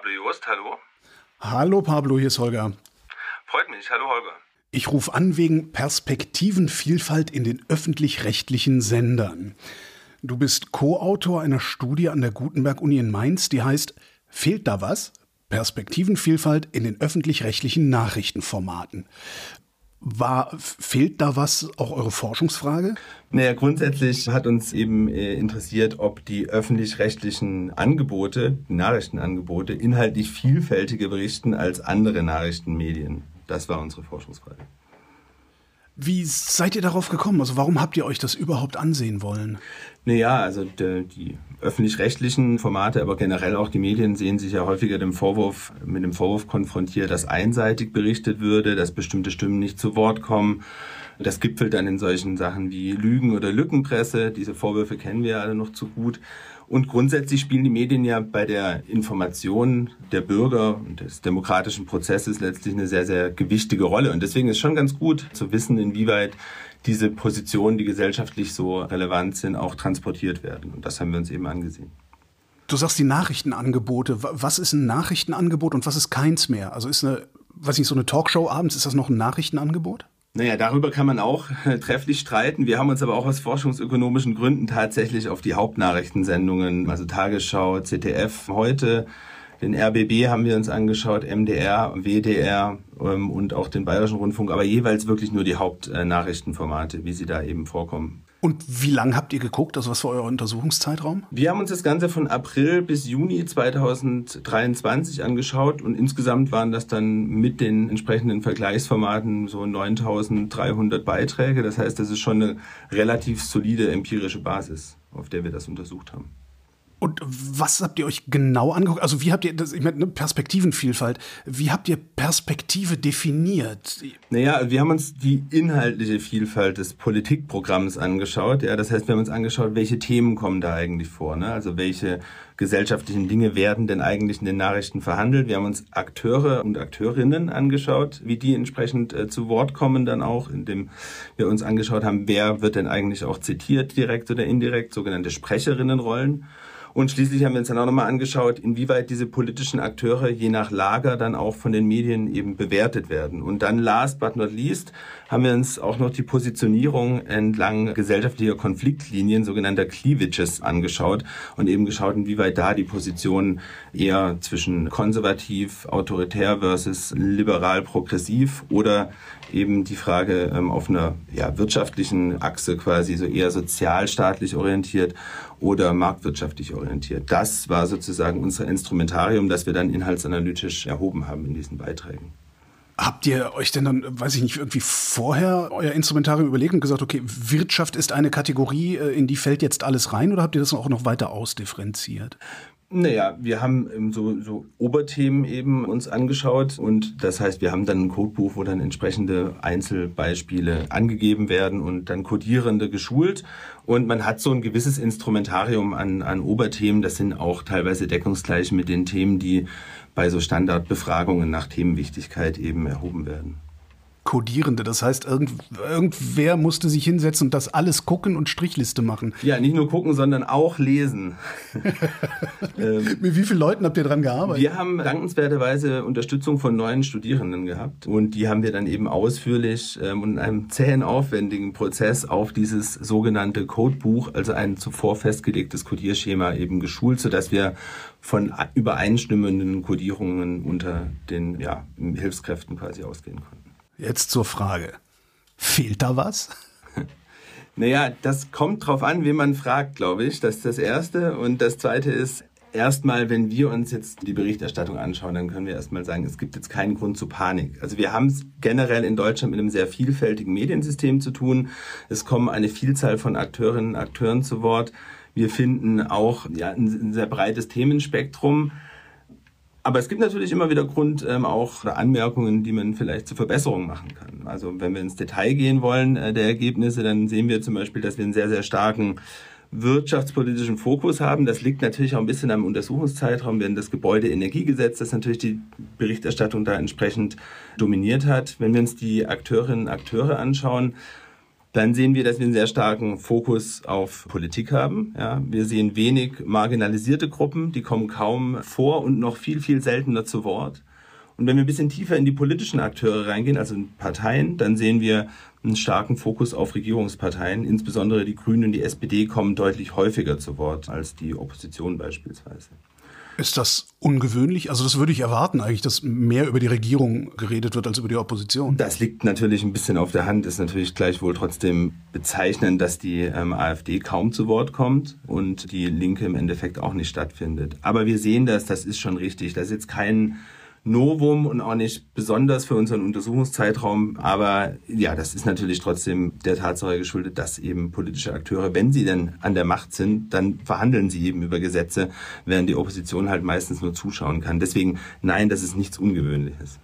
Pablo Jost, hallo. Hallo Pablo, hier ist Holger. Freut mich, hallo Holger. Ich rufe an wegen Perspektivenvielfalt in den öffentlich-rechtlichen Sendern. Du bist Co-Autor einer Studie an der Gutenberg-Uni in Mainz, die heißt Fehlt da was? Perspektivenvielfalt in den öffentlich-rechtlichen Nachrichtenformaten. War, fehlt da was, auch eure Forschungsfrage? Naja, grundsätzlich hat uns eben äh, interessiert, ob die öffentlich-rechtlichen Angebote, die Nachrichtenangebote, inhaltlich vielfältiger berichten als andere Nachrichtenmedien. Das war unsere Forschungsfrage. Wie seid ihr darauf gekommen? Also warum habt ihr euch das überhaupt ansehen wollen? Naja, also die, die öffentlich-rechtlichen Formate, aber generell auch die Medien sehen sich ja häufiger dem Vorwurf, mit dem Vorwurf konfrontiert, dass einseitig berichtet würde, dass bestimmte Stimmen nicht zu Wort kommen. Das gipfelt dann in solchen Sachen wie Lügen oder Lückenpresse. Diese Vorwürfe kennen wir alle noch zu gut. Und grundsätzlich spielen die Medien ja bei der Information der Bürger und des demokratischen Prozesses letztlich eine sehr, sehr gewichtige Rolle. Und deswegen ist schon ganz gut zu wissen, inwieweit diese Positionen, die gesellschaftlich so relevant sind, auch transportiert werden. Und das haben wir uns eben angesehen. Du sagst die Nachrichtenangebote. Was ist ein Nachrichtenangebot und was ist keins mehr? Also ist eine, weiß nicht, so eine Talkshow abends, ist das noch ein Nachrichtenangebot? Naja, darüber kann man auch äh, trefflich streiten. Wir haben uns aber auch aus forschungsökonomischen Gründen tatsächlich auf die Hauptnachrichtensendungen, also Tagesschau, ZDF heute, den RBB haben wir uns angeschaut, MDR, WDR ähm, und auch den Bayerischen Rundfunk, aber jeweils wirklich nur die Hauptnachrichtenformate, wie sie da eben vorkommen. Und wie lange habt ihr geguckt? Also was war euer Untersuchungszeitraum? Wir haben uns das Ganze von April bis Juni 2023 angeschaut und insgesamt waren das dann mit den entsprechenden Vergleichsformaten so 9300 Beiträge. Das heißt, das ist schon eine relativ solide empirische Basis, auf der wir das untersucht haben. Und was habt ihr euch genau angeguckt? Also wie habt ihr, das, ich meine, Perspektivenvielfalt, wie habt ihr Perspektive definiert? Naja, wir haben uns die inhaltliche Vielfalt des Politikprogramms angeschaut. Ja, das heißt, wir haben uns angeschaut, welche Themen kommen da eigentlich vor. Ne? Also welche gesellschaftlichen Dinge werden denn eigentlich in den Nachrichten verhandelt. Wir haben uns Akteure und Akteurinnen angeschaut, wie die entsprechend äh, zu Wort kommen dann auch, indem wir uns angeschaut haben, wer wird denn eigentlich auch zitiert, direkt oder indirekt, sogenannte Sprecherinnenrollen. Und schließlich haben wir uns dann auch nochmal angeschaut, inwieweit diese politischen Akteure je nach Lager dann auch von den Medien eben bewertet werden. Und dann last but not least haben wir uns auch noch die Positionierung entlang gesellschaftlicher Konfliktlinien, sogenannter Cleavages, angeschaut und eben geschaut, inwieweit da die Positionen eher zwischen konservativ, autoritär versus liberal, progressiv oder eben die Frage ähm, auf einer ja, wirtschaftlichen Achse quasi so eher sozialstaatlich orientiert oder marktwirtschaftlich orientiert. Das war sozusagen unser Instrumentarium, das wir dann inhaltsanalytisch erhoben haben in diesen Beiträgen. Habt ihr euch denn dann, weiß ich nicht, irgendwie vorher euer Instrumentarium überlegt und gesagt, okay, Wirtschaft ist eine Kategorie, äh, in die fällt jetzt alles rein oder habt ihr das auch noch weiter ausdifferenziert? Naja, wir haben ähm, so, so Oberthemen eben uns angeschaut und das heißt, wir haben dann ein Codebuch, wo dann entsprechende Einzelbeispiele angegeben werden und dann Codierende geschult und man hat so ein gewisses Instrumentarium an, an Oberthemen, das sind auch teilweise deckungsgleich mit den Themen, die bei so Standardbefragungen nach Themenwichtigkeit eben erhoben werden. Codierende. Das heißt, irgend, irgendwer musste sich hinsetzen und das alles gucken und Strichliste machen. Ja, nicht nur gucken, sondern auch lesen. ähm, Mit wie vielen Leuten habt ihr dran gearbeitet? Wir haben dankenswerterweise Unterstützung von neuen Studierenden gehabt und die haben wir dann eben ausführlich ähm, und in einem zähen, aufwendigen Prozess auf dieses sogenannte Codebuch, also ein zuvor festgelegtes Codierschema eben geschult, sodass wir von übereinstimmenden Codierungen unter den ja, Hilfskräften quasi ausgehen konnten. Jetzt zur Frage. Fehlt da was? Naja, das kommt drauf an, wen man fragt, glaube ich. Das ist das Erste. Und das Zweite ist, erstmal, wenn wir uns jetzt die Berichterstattung anschauen, dann können wir erstmal sagen, es gibt jetzt keinen Grund zu Panik. Also wir haben es generell in Deutschland mit einem sehr vielfältigen Mediensystem zu tun. Es kommen eine Vielzahl von Akteurinnen und Akteuren zu Wort. Wir finden auch ja, ein sehr breites Themenspektrum. Aber es gibt natürlich immer wieder Grund ähm, auch Anmerkungen, die man vielleicht zur Verbesserung machen kann. Also wenn wir ins Detail gehen wollen äh, der Ergebnisse, dann sehen wir zum Beispiel, dass wir einen sehr, sehr starken wirtschaftspolitischen Fokus haben. Das liegt natürlich auch ein bisschen am Untersuchungszeitraum, wenn das Gebäudeenergiegesetz, das natürlich die Berichterstattung da entsprechend dominiert hat. Wenn wir uns die Akteurinnen und Akteure anschauen, dann sehen wir, dass wir einen sehr starken Fokus auf Politik haben. Ja, wir sehen wenig marginalisierte Gruppen, die kommen kaum vor und noch viel, viel seltener zu Wort. Und wenn wir ein bisschen tiefer in die politischen Akteure reingehen, also in Parteien, dann sehen wir einen starken Fokus auf Regierungsparteien. Insbesondere die Grünen und die SPD kommen deutlich häufiger zu Wort als die Opposition beispielsweise. Ist das ungewöhnlich? Also das würde ich erwarten eigentlich, dass mehr über die Regierung geredet wird als über die Opposition. Das liegt natürlich ein bisschen auf der Hand, ist natürlich gleichwohl trotzdem bezeichnend, dass die ähm, AfD kaum zu Wort kommt und die Linke im Endeffekt auch nicht stattfindet. Aber wir sehen das, das ist schon richtig. Das ist jetzt kein Novum und auch nicht besonders für unseren Untersuchungszeitraum. Aber ja, das ist natürlich trotzdem der Tatsache geschuldet, dass eben politische Akteure, wenn sie denn an der Macht sind, dann verhandeln sie eben über Gesetze, während die Opposition halt meistens nur zuschauen kann. Deswegen, nein, das ist nichts Ungewöhnliches.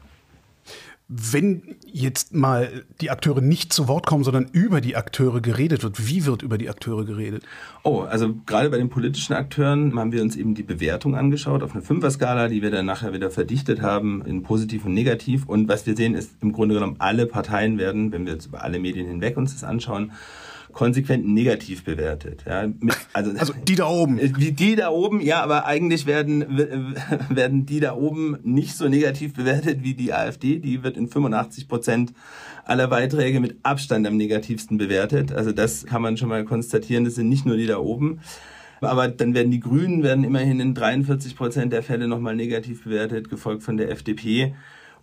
Wenn jetzt mal die Akteure nicht zu Wort kommen, sondern über die Akteure geredet wird, wie wird über die Akteure geredet? Oh, also gerade bei den politischen Akteuren haben wir uns eben die Bewertung angeschaut auf einer Fünfer-Skala, die wir dann nachher wieder verdichtet haben in positiv und negativ. Und was wir sehen, ist im Grunde genommen alle Parteien werden, wenn wir jetzt über alle Medien hinweg uns das anschauen, konsequent negativ bewertet. Ja, mit, also, also die da oben. Die, die da oben, ja, aber eigentlich werden, werden die da oben nicht so negativ bewertet wie die AfD. Die wird in 85 Prozent aller Beiträge mit Abstand am negativsten bewertet. Also das kann man schon mal konstatieren. Das sind nicht nur die da oben. Aber dann werden die Grünen werden immerhin in 43 Prozent der Fälle nochmal negativ bewertet, gefolgt von der FDP.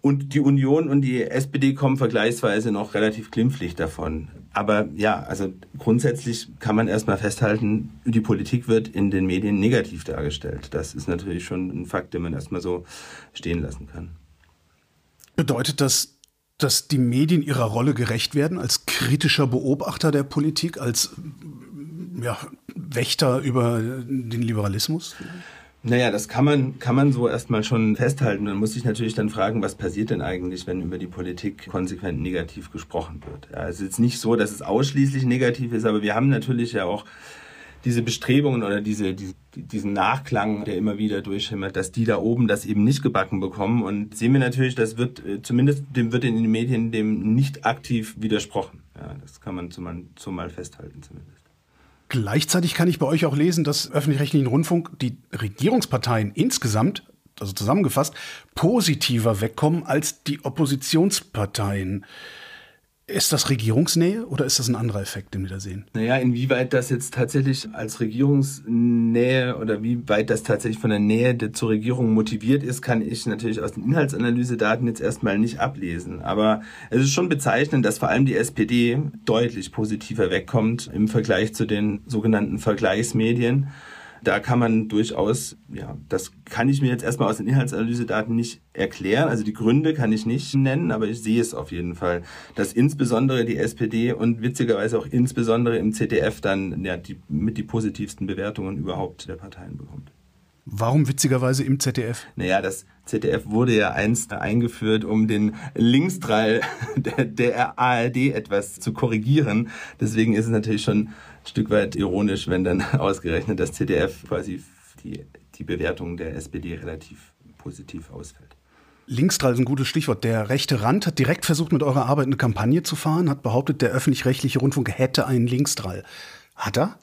Und die Union und die SPD kommen vergleichsweise noch relativ glimpflich davon. Aber ja, also grundsätzlich kann man erstmal festhalten, die Politik wird in den Medien negativ dargestellt. Das ist natürlich schon ein Fakt, den man erstmal so stehen lassen kann. Bedeutet das, dass die Medien ihrer Rolle gerecht werden als kritischer Beobachter der Politik, als ja, Wächter über den Liberalismus? Naja, das kann man, kann man so erstmal schon festhalten. Man muss sich natürlich dann fragen, was passiert denn eigentlich, wenn über die Politik konsequent negativ gesprochen wird. Ja, es ist nicht so, dass es ausschließlich negativ ist, aber wir haben natürlich ja auch diese Bestrebungen oder diese, die, diesen Nachklang, der immer wieder durchschimmert, dass die da oben das eben nicht gebacken bekommen. Und sehen wir natürlich, das wird äh, zumindest dem wird in den Medien dem nicht aktiv widersprochen. Ja, das kann man zumal, zumal festhalten zumindest. Gleichzeitig kann ich bei euch auch lesen, dass öffentlich-rechtlichen Rundfunk die Regierungsparteien insgesamt, also zusammengefasst, positiver wegkommen als die Oppositionsparteien. Ist das Regierungsnähe oder ist das ein anderer Effekt, den wir da sehen? Naja, inwieweit das jetzt tatsächlich als Regierungsnähe oder wie weit das tatsächlich von der Nähe zur Regierung motiviert ist, kann ich natürlich aus den Inhaltsanalysedaten jetzt erstmal nicht ablesen. Aber es ist schon bezeichnend, dass vor allem die SPD deutlich positiver wegkommt im Vergleich zu den sogenannten Vergleichsmedien da kann man durchaus, ja, das kann ich mir jetzt erstmal aus den Inhaltsanalysedaten nicht erklären. Also die Gründe kann ich nicht nennen, aber ich sehe es auf jeden Fall, dass insbesondere die SPD und witzigerweise auch insbesondere im ZDF dann ja, die, mit die positivsten Bewertungen überhaupt der Parteien bekommt. Warum witzigerweise im ZDF? Naja, das ZDF wurde ja einst eingeführt, um den Linksdrall der, der ARD etwas zu korrigieren. Deswegen ist es natürlich schon Stück weit ironisch, wenn dann ausgerechnet das ZDF quasi die, die Bewertung der SPD relativ positiv ausfällt. Linksdrall ist ein gutes Stichwort. Der rechte Rand hat direkt versucht, mit eurer Arbeit eine Kampagne zu fahren, hat behauptet, der öffentlich-rechtliche Rundfunk hätte einen Linksdrall. Hat er?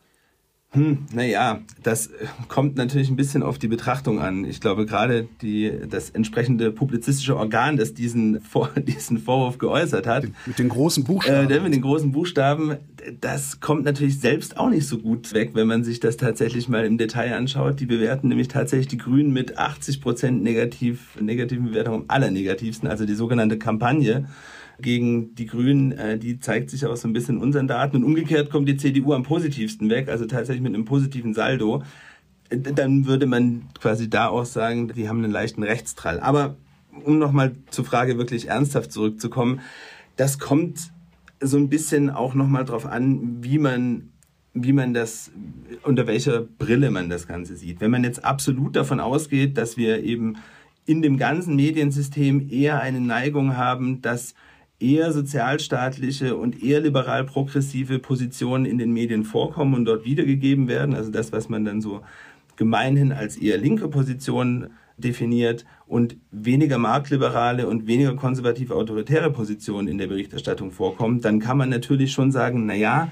Hm, naja, das äh, kommt natürlich ein bisschen auf die Betrachtung an. Ich glaube, gerade die, das entsprechende publizistische Organ, das diesen, Vor, diesen Vorwurf geäußert hat. Mit den großen Buchstaben. Äh, mit den großen Buchstaben, das kommt natürlich selbst auch nicht so gut weg, wenn man sich das tatsächlich mal im Detail anschaut. Die bewerten nämlich tatsächlich die Grünen mit 80 Prozent negativ, negativen Bewertungen am allernegativsten, also die sogenannte Kampagne gegen die Grünen, äh, die zeigt sich auch so ein bisschen in unseren Daten. Und umgekehrt kommt die CDU am positivsten weg, also tatsächlich mit einem positiven Saldo. Äh, dann würde man quasi da auch sagen, die haben einen leichten Rechtstrall. Aber um nochmal zur Frage wirklich ernsthaft zurückzukommen, das kommt so ein bisschen auch nochmal drauf an, wie man wie man das, unter welcher Brille man das Ganze sieht. Wenn man jetzt absolut davon ausgeht, dass wir eben in dem ganzen Mediensystem eher eine Neigung haben, dass eher sozialstaatliche und eher liberal-progressive Positionen in den Medien vorkommen und dort wiedergegeben werden. Also das, was man dann so gemeinhin als eher linke Position definiert und weniger marktliberale und weniger konservativ autoritäre Positionen in der Berichterstattung vorkommen, dann kann man natürlich schon sagen, na ja,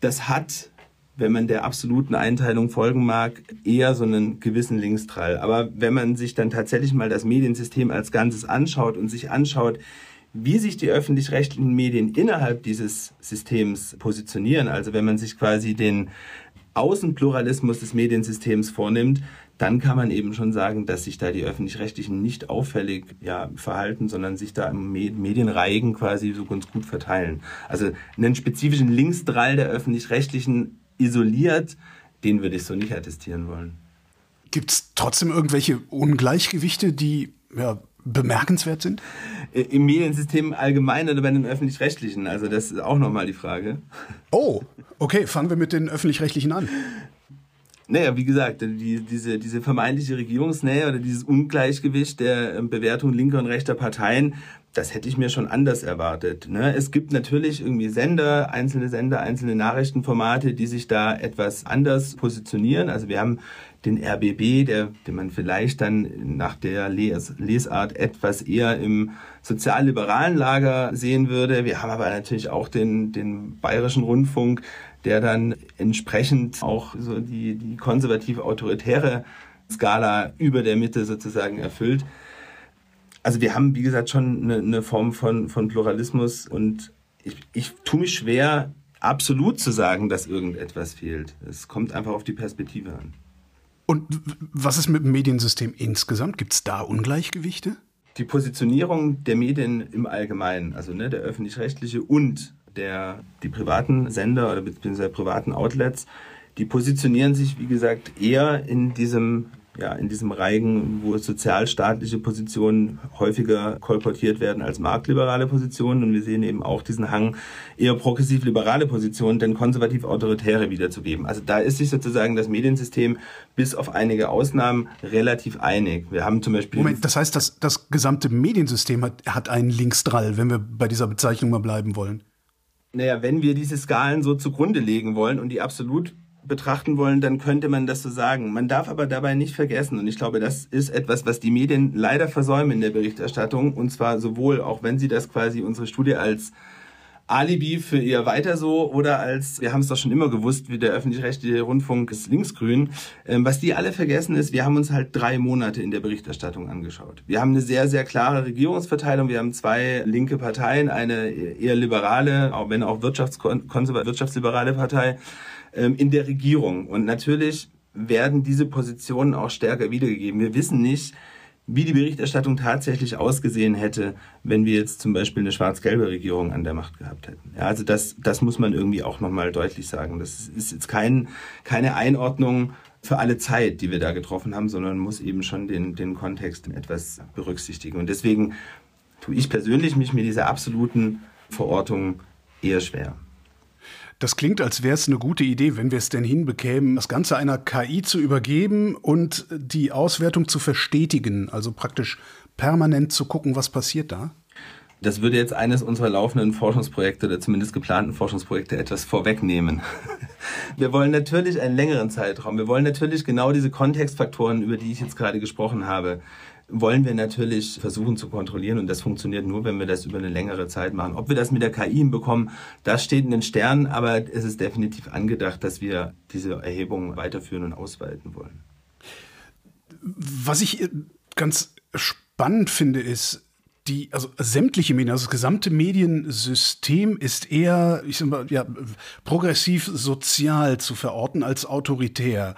das hat wenn man der absoluten Einteilung folgen mag, eher so einen gewissen Linksdrall. Aber wenn man sich dann tatsächlich mal das Mediensystem als Ganzes anschaut und sich anschaut, wie sich die öffentlich-rechtlichen Medien innerhalb dieses Systems positionieren, also wenn man sich quasi den Außenpluralismus des Mediensystems vornimmt, dann kann man eben schon sagen, dass sich da die öffentlich-rechtlichen nicht auffällig ja, verhalten, sondern sich da im Medienreigen quasi so ganz gut verteilen. Also einen spezifischen Linksdrall der öffentlich-rechtlichen isoliert, den würde ich so nicht attestieren wollen. Gibt es trotzdem irgendwelche Ungleichgewichte, die ja, bemerkenswert sind? Äh, Im Mediensystem allgemein oder bei den öffentlich-rechtlichen? Also das ist auch nochmal die Frage. Oh, okay, fangen wir mit den öffentlich-rechtlichen an. Naja, wie gesagt, die, diese, diese vermeintliche Regierungsnähe oder dieses Ungleichgewicht der ähm, Bewertung linker und rechter Parteien, das hätte ich mir schon anders erwartet. Ne? Es gibt natürlich irgendwie Sender, einzelne Sender, einzelne Nachrichtenformate, die sich da etwas anders positionieren. Also wir haben den RBB, der, den man vielleicht dann nach der Les Lesart etwas eher im sozialliberalen Lager sehen würde. Wir haben aber natürlich auch den, den bayerischen Rundfunk, der dann entsprechend auch so die, die konservativ-autoritäre Skala über der Mitte sozusagen erfüllt. Also wir haben, wie gesagt, schon eine, eine Form von, von Pluralismus und ich, ich tue mich schwer, absolut zu sagen, dass irgendetwas fehlt. Es kommt einfach auf die Perspektive an. Und was ist mit dem Mediensystem insgesamt? Gibt es da Ungleichgewichte? Die Positionierung der Medien im Allgemeinen, also ne, der öffentlich-rechtliche und der, die privaten Sender oder beziehungsweise privaten Outlets, die positionieren sich, wie gesagt, eher in diesem ja, in diesem Reigen, wo sozialstaatliche Positionen häufiger kolportiert werden als marktliberale Positionen. Und wir sehen eben auch diesen Hang, eher progressiv-liberale Positionen, denn konservativ-autoritäre wiederzugeben. Also da ist sich sozusagen das Mediensystem bis auf einige Ausnahmen relativ einig. Wir haben zum Beispiel. Moment, das heißt, das, das gesamte Mediensystem hat, hat einen Linksdrall, wenn wir bei dieser Bezeichnung mal bleiben wollen. Naja, wenn wir diese Skalen so zugrunde legen wollen und die absolut betrachten wollen, dann könnte man das so sagen. Man darf aber dabei nicht vergessen, und ich glaube, das ist etwas, was die Medien leider versäumen in der Berichterstattung, und zwar sowohl, auch wenn sie das quasi unsere Studie als Alibi für ihr weiter so oder als, wir haben es doch schon immer gewusst, wie der öffentlich-rechtliche Rundfunk ist linksgrün. Ähm, was die alle vergessen ist, wir haben uns halt drei Monate in der Berichterstattung angeschaut. Wir haben eine sehr, sehr klare Regierungsverteilung. Wir haben zwei linke Parteien, eine eher liberale, auch wenn auch wirtschaftsliberale Partei ähm, in der Regierung. Und natürlich werden diese Positionen auch stärker wiedergegeben. Wir wissen nicht, wie die Berichterstattung tatsächlich ausgesehen hätte, wenn wir jetzt zum Beispiel eine schwarz-gelbe Regierung an der Macht gehabt hätten. Ja, also das, das muss man irgendwie auch nochmal deutlich sagen. Das ist jetzt kein, keine Einordnung für alle Zeit, die wir da getroffen haben, sondern muss eben schon den, den Kontext etwas berücksichtigen. Und deswegen tue ich persönlich mich mit dieser absoluten Verortung eher schwer. Das klingt, als wäre es eine gute Idee, wenn wir es denn hinbekämen, das Ganze einer KI zu übergeben und die Auswertung zu verstetigen, also praktisch permanent zu gucken, was passiert da. Das würde jetzt eines unserer laufenden Forschungsprojekte oder zumindest geplanten Forschungsprojekte etwas vorwegnehmen. Wir wollen natürlich einen längeren Zeitraum. Wir wollen natürlich genau diese Kontextfaktoren, über die ich jetzt gerade gesprochen habe, wollen wir natürlich versuchen zu kontrollieren und das funktioniert nur, wenn wir das über eine längere Zeit machen. Ob wir das mit der KI hinbekommen, das steht in den Sternen, aber es ist definitiv angedacht, dass wir diese Erhebung weiterführen und ausweiten wollen. Was ich ganz spannend finde, ist, die, also sämtliche Medien, also das gesamte Mediensystem ist eher, ich sag mal, ja, progressiv sozial zu verorten als autoritär.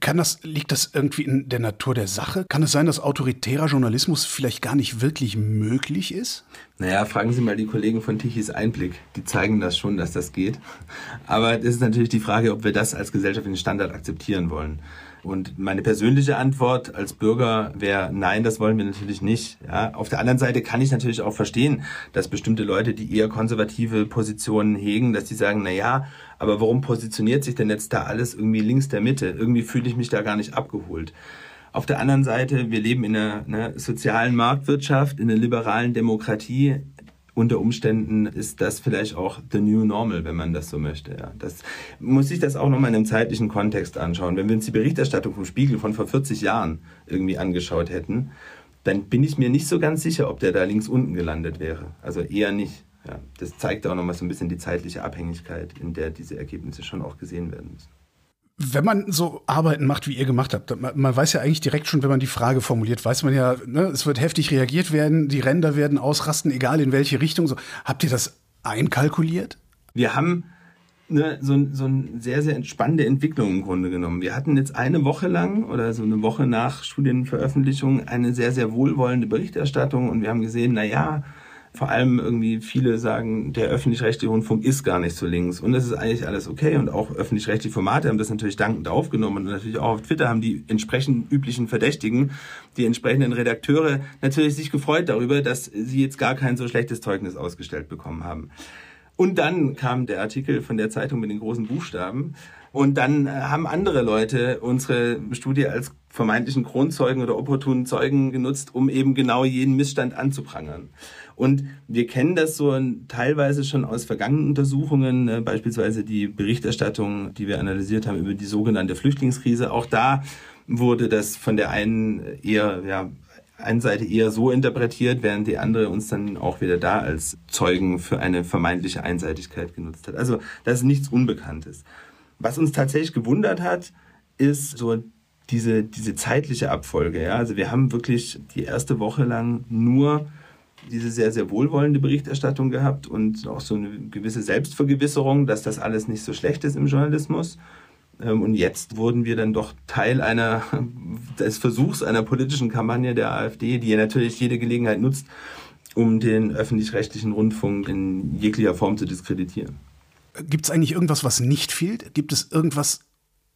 Kann das, liegt das irgendwie in der Natur der Sache? Kann es sein, dass autoritärer Journalismus vielleicht gar nicht wirklich möglich ist? Naja, fragen Sie mal die Kollegen von Tichys Einblick. Die zeigen das schon, dass das geht. Aber es ist natürlich die Frage, ob wir das als gesellschaftlichen Standard akzeptieren wollen. Und meine persönliche Antwort als Bürger wäre, nein, das wollen wir natürlich nicht. Ja, auf der anderen Seite kann ich natürlich auch verstehen, dass bestimmte Leute, die eher konservative Positionen hegen, dass die sagen, na ja, aber warum positioniert sich denn jetzt da alles irgendwie links der Mitte? Irgendwie fühle ich mich da gar nicht abgeholt. Auf der anderen Seite, wir leben in einer, einer sozialen Marktwirtschaft, in einer liberalen Demokratie unter Umständen ist das vielleicht auch the new normal, wenn man das so möchte. Ja. Das muss sich das auch nochmal in einem zeitlichen Kontext anschauen. Wenn wir uns die Berichterstattung vom Spiegel von vor 40 Jahren irgendwie angeschaut hätten, dann bin ich mir nicht so ganz sicher, ob der da links unten gelandet wäre. Also eher nicht. Ja. Das zeigt auch nochmal so ein bisschen die zeitliche Abhängigkeit, in der diese Ergebnisse schon auch gesehen werden müssen. Wenn man so Arbeiten macht, wie ihr gemacht habt, man, man, weiß ja eigentlich direkt schon, wenn man die Frage formuliert, weiß man ja, ne, es wird heftig reagiert werden, die Ränder werden ausrasten, egal in welche Richtung. So. Habt ihr das einkalkuliert? Wir haben eine, so, so eine sehr, sehr entspannende Entwicklung im Grunde genommen. Wir hatten jetzt eine Woche lang oder so eine Woche nach Studienveröffentlichung eine sehr, sehr wohlwollende Berichterstattung und wir haben gesehen, na ja, vor allem irgendwie viele sagen, der öffentlich-rechtliche Rundfunk ist gar nicht so links. Und das ist eigentlich alles okay. Und auch öffentlich-rechtliche Formate haben das natürlich dankend aufgenommen. Und natürlich auch auf Twitter haben die entsprechend üblichen Verdächtigen, die entsprechenden Redakteure natürlich sich gefreut darüber, dass sie jetzt gar kein so schlechtes Zeugnis ausgestellt bekommen haben. Und dann kam der Artikel von der Zeitung mit den großen Buchstaben. Und dann haben andere Leute unsere Studie als vermeintlichen Kronzeugen oder opportunen Zeugen genutzt, um eben genau jeden Missstand anzuprangern. Und wir kennen das so teilweise schon aus vergangenen Untersuchungen, äh, beispielsweise die Berichterstattung, die wir analysiert haben über die sogenannte Flüchtlingskrise. Auch da wurde das von der einen eher, ja, eine Seite eher so interpretiert, während die andere uns dann auch wieder da als Zeugen für eine vermeintliche Einseitigkeit genutzt hat. Also das ist nichts Unbekanntes. Was uns tatsächlich gewundert hat, ist so diese, diese zeitliche Abfolge. Ja? Also wir haben wirklich die erste Woche lang nur diese sehr, sehr wohlwollende Berichterstattung gehabt und auch so eine gewisse Selbstvergewisserung, dass das alles nicht so schlecht ist im Journalismus. Ähm, und jetzt wurden wir dann doch Teil einer, des Versuchs einer politischen Kampagne der AfD, die ja natürlich jede Gelegenheit nutzt, um den öffentlich-rechtlichen Rundfunk in jeglicher Form zu diskreditieren. Gibt es eigentlich irgendwas, was nicht fehlt? Gibt es irgendwas,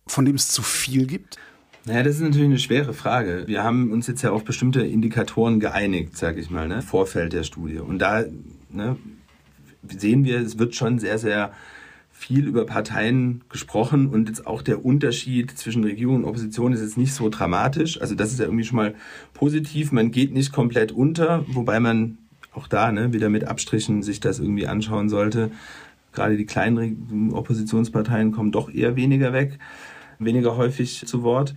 von dem es zu viel gibt? Naja, das ist natürlich eine schwere Frage. Wir haben uns jetzt ja auf bestimmte Indikatoren geeinigt, sag ich mal, ne? Vorfeld der Studie. Und da ne, sehen wir, es wird schon sehr, sehr viel über Parteien gesprochen und jetzt auch der Unterschied zwischen Regierung und Opposition ist jetzt nicht so dramatisch. Also das ist ja irgendwie schon mal positiv. Man geht nicht komplett unter, wobei man auch da ne, wieder mit Abstrichen sich das irgendwie anschauen sollte. Gerade die kleinen Oppositionsparteien kommen doch eher weniger weg, weniger häufig zu Wort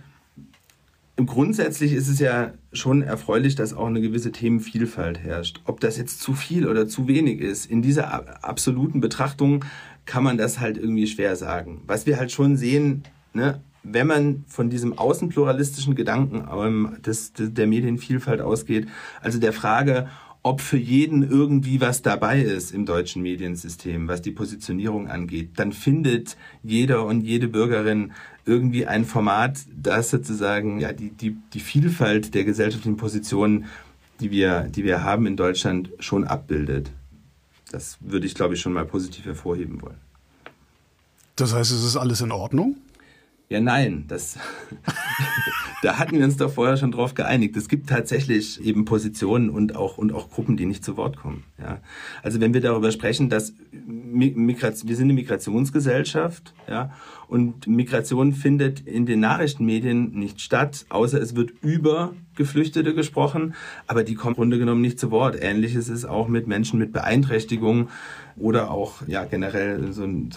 grundsätzlich ist es ja schon erfreulich, dass auch eine gewisse Themenvielfalt herrscht. Ob das jetzt zu viel oder zu wenig ist, in dieser absoluten Betrachtung kann man das halt irgendwie schwer sagen. Was wir halt schon sehen, ne, wenn man von diesem außenpluralistischen Gedanken ähm, des, der Medienvielfalt ausgeht, also der Frage, ob für jeden irgendwie was dabei ist im deutschen Mediensystem, was die Positionierung angeht, dann findet jeder und jede Bürgerin irgendwie ein Format, das sozusagen ja die, die, die Vielfalt der gesellschaftlichen Positionen, die wir, die wir haben in Deutschland, schon abbildet. Das würde ich, glaube ich, schon mal positiv hervorheben wollen. Das heißt, es ist alles in Ordnung? Ja, nein, das, da hatten wir uns doch vorher schon drauf geeinigt. Es gibt tatsächlich eben Positionen und auch, und auch Gruppen, die nicht zu Wort kommen. Ja. Also wenn wir darüber sprechen, dass Migration, wir sind eine Migrationsgesellschaft, ja, und Migration findet in den Nachrichtenmedien nicht statt, außer es wird über Geflüchtete gesprochen, aber die kommen im Grunde genommen nicht zu Wort. Ähnliches ist auch mit Menschen mit Beeinträchtigungen oder auch, ja, generell so ein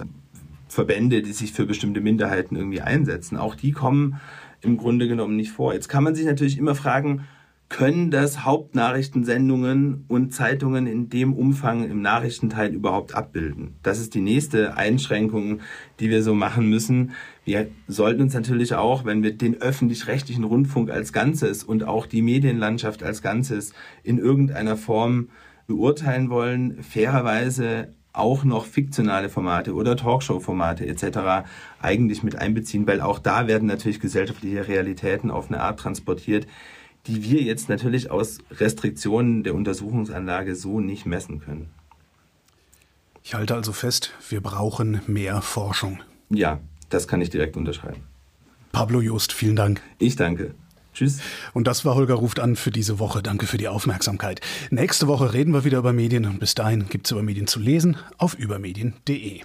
Verbände, die sich für bestimmte Minderheiten irgendwie einsetzen. Auch die kommen im Grunde genommen nicht vor. Jetzt kann man sich natürlich immer fragen, können das Hauptnachrichtensendungen und Zeitungen in dem Umfang im Nachrichtenteil überhaupt abbilden? Das ist die nächste Einschränkung, die wir so machen müssen. Wir sollten uns natürlich auch, wenn wir den öffentlich-rechtlichen Rundfunk als Ganzes und auch die Medienlandschaft als Ganzes in irgendeiner Form beurteilen wollen, fairerweise auch noch fiktionale Formate oder Talkshow-Formate etc. eigentlich mit einbeziehen, weil auch da werden natürlich gesellschaftliche Realitäten auf eine Art transportiert, die wir jetzt natürlich aus Restriktionen der Untersuchungsanlage so nicht messen können. Ich halte also fest, wir brauchen mehr Forschung. Ja, das kann ich direkt unterschreiben. Pablo Just, vielen Dank. Ich danke. Tschüss. Und das war Holger ruft an für diese Woche. Danke für die Aufmerksamkeit. Nächste Woche reden wir wieder über Medien und bis dahin gibt es über Medien zu lesen auf übermedien.de.